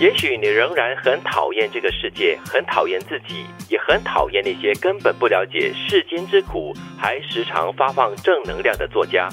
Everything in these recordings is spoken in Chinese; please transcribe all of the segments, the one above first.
也许你仍然很讨厌这个世界，很讨厌自己，也很讨厌那些根本不了解世间之苦，还时常发放正能量的作家。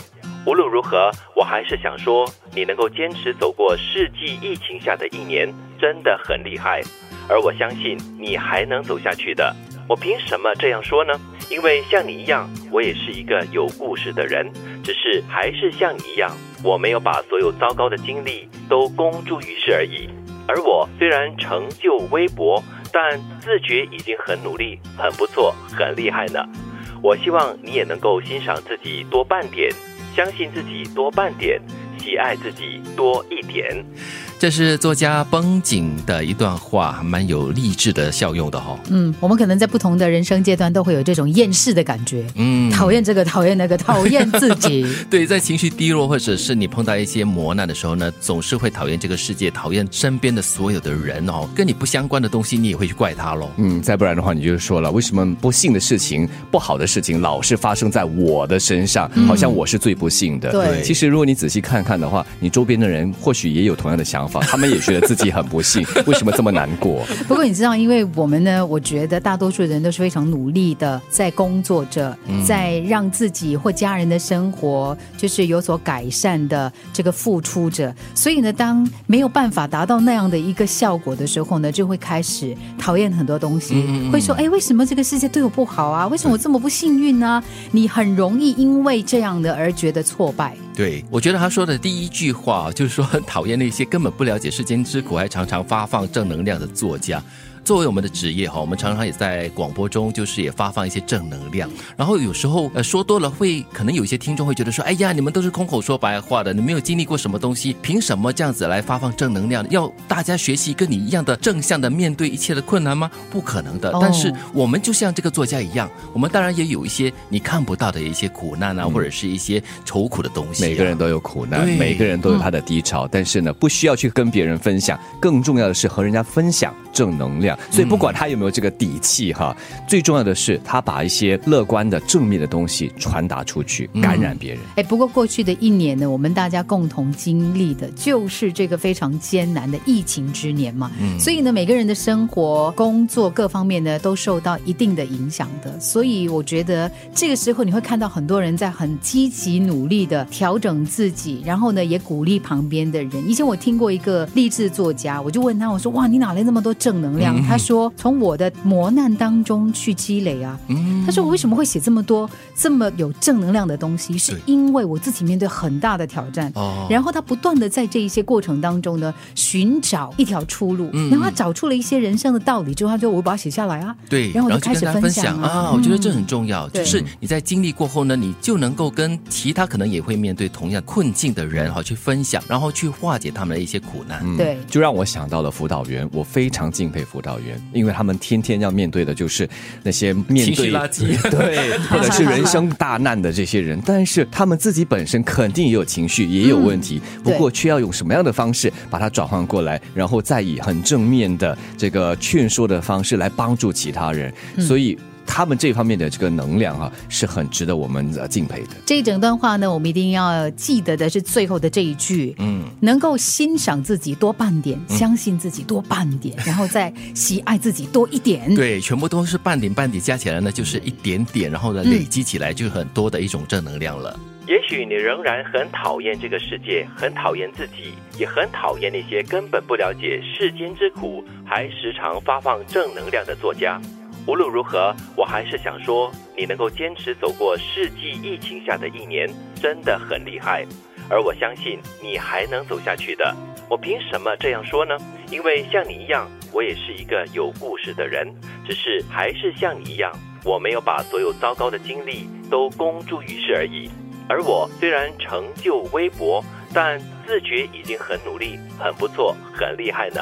无论如何，我还是想说，你能够坚持走过世纪疫情下的一年，真的很厉害。而我相信你还能走下去的。我凭什么这样说呢？因为像你一样，我也是一个有故事的人，只是还是像你一样，我没有把所有糟糕的经历都公诸于世而已。而我虽然成就微薄，但自觉已经很努力，很不错，很厉害呢。我希望你也能够欣赏自己多半点，相信自己多半点，喜爱自己多一点。这是作家绷紧的一段话，蛮有励志的效用的哈。嗯，我们可能在不同的人生阶段都会有这种厌世的感觉，嗯，讨厌这个，讨厌那个，讨厌自己。对，在情绪低落或者是你碰到一些磨难的时候呢，总是会讨厌这个世界，讨厌身边的所有的人哦，跟你不相关的东西，你也会去怪他喽。嗯，再不然的话，你就说了，为什么不幸的事情、不好的事情老是发生在我的身上，好像我是最不幸的。对，其实如果你仔细看看的话，你周边的人或许也有同样的想法，他们也觉得。自己很不幸，为什么这么难过？不过你知道，因为我们呢，我觉得大多数人都是非常努力的，在工作着，在让自己或家人的生活就是有所改善的这个付出着。所以呢，当没有办法达到那样的一个效果的时候呢，就会开始讨厌很多东西，会说：“哎，为什么这个世界对我不好啊？为什么我这么不幸运呢？”你很容易因为这样的而觉得挫败。对，我觉得他说的第一句话就是说，很 讨厌那些根本不了解世间之苦，还常常发放正能量的作家。作为我们的职业哈，我们常常也在广播中，就是也发放一些正能量。然后有时候呃说多了，会可能有一些听众会觉得说，哎呀，你们都是空口说白话的，你没有经历过什么东西，凭什么这样子来发放正能量？要大家学习跟你一样的正向的面对一切的困难吗？不可能的。但是我们就像这个作家一样，我们当然也有一些你看不到的一些苦难啊，或者是一些愁苦的东西。每个人都有苦难，每个人都有他的低潮，但是呢，不需要去跟别人分享，更重要的是和人家分享正能量。所以不管他有没有这个底气哈，最重要的是他把一些乐观的正面的东西传达出去，感染别人。哎，不过过去的一年呢，我们大家共同经历的就是这个非常艰难的疫情之年嘛。嗯，所以呢，每个人的生活、工作各方面呢，都受到一定的影响的。所以我觉得这个时候你会看到很多人在很积极努力的调整自己，然后呢，也鼓励旁边的人。以前我听过一个励志作家，我就问他，我说：“哇，你哪来那么多正能量？”他说。从我的磨难当中去积累啊，他说我为什么会写这么多这么有正能量的东西？是因为我自己面对很大的挑战，然后他不断的在这一些过程当中呢寻找一条出路，然后他找出了一些人生的道理之后，他就我把它写下来啊，对，然后我就开始分享啊。我觉得这很重要，就是你在经历过后呢，你就能够跟其他可能也会面对同样困境的人哈去分享，然后去化解他们的一些苦难。对，就让我想到了辅导员，我非常敬佩辅导员，因为。他们天天要面对的就是那些面对垃圾，对，或者是人生大难的这些人，但是他们自己本身肯定也有情绪，也有问题，不过却要用什么样的方式把它转换过来，然后再以很正面的这个劝说的方式来帮助其他人，所以。他们这方面的这个能量啊，是很值得我们呃敬佩的。这一整段话呢，我们一定要记得的是最后的这一句，嗯，能够欣赏自己多半点，相信自己多半点，然后再喜爱自己多一点。对，全部都是半点半点加起来呢，就是一点点，然后呢累积起来就很多的一种正能量了。也许你仍然很讨厌这个世界，很讨厌自己，也很讨厌那些根本不了解世间之苦，还时常发放正能量的作家。无论如何，我还是想说，你能够坚持走过世纪疫情下的一年，真的很厉害。而我相信你还能走下去的。我凭什么这样说呢？因为像你一样，我也是一个有故事的人，只是还是像你一样，我没有把所有糟糕的经历都公诸于世而已。而我虽然成就微薄，但自觉已经很努力，很不错，很厉害呢。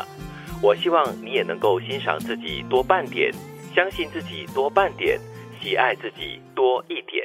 我希望你也能够欣赏自己多半点。相信自己多半点，喜爱自己多一点。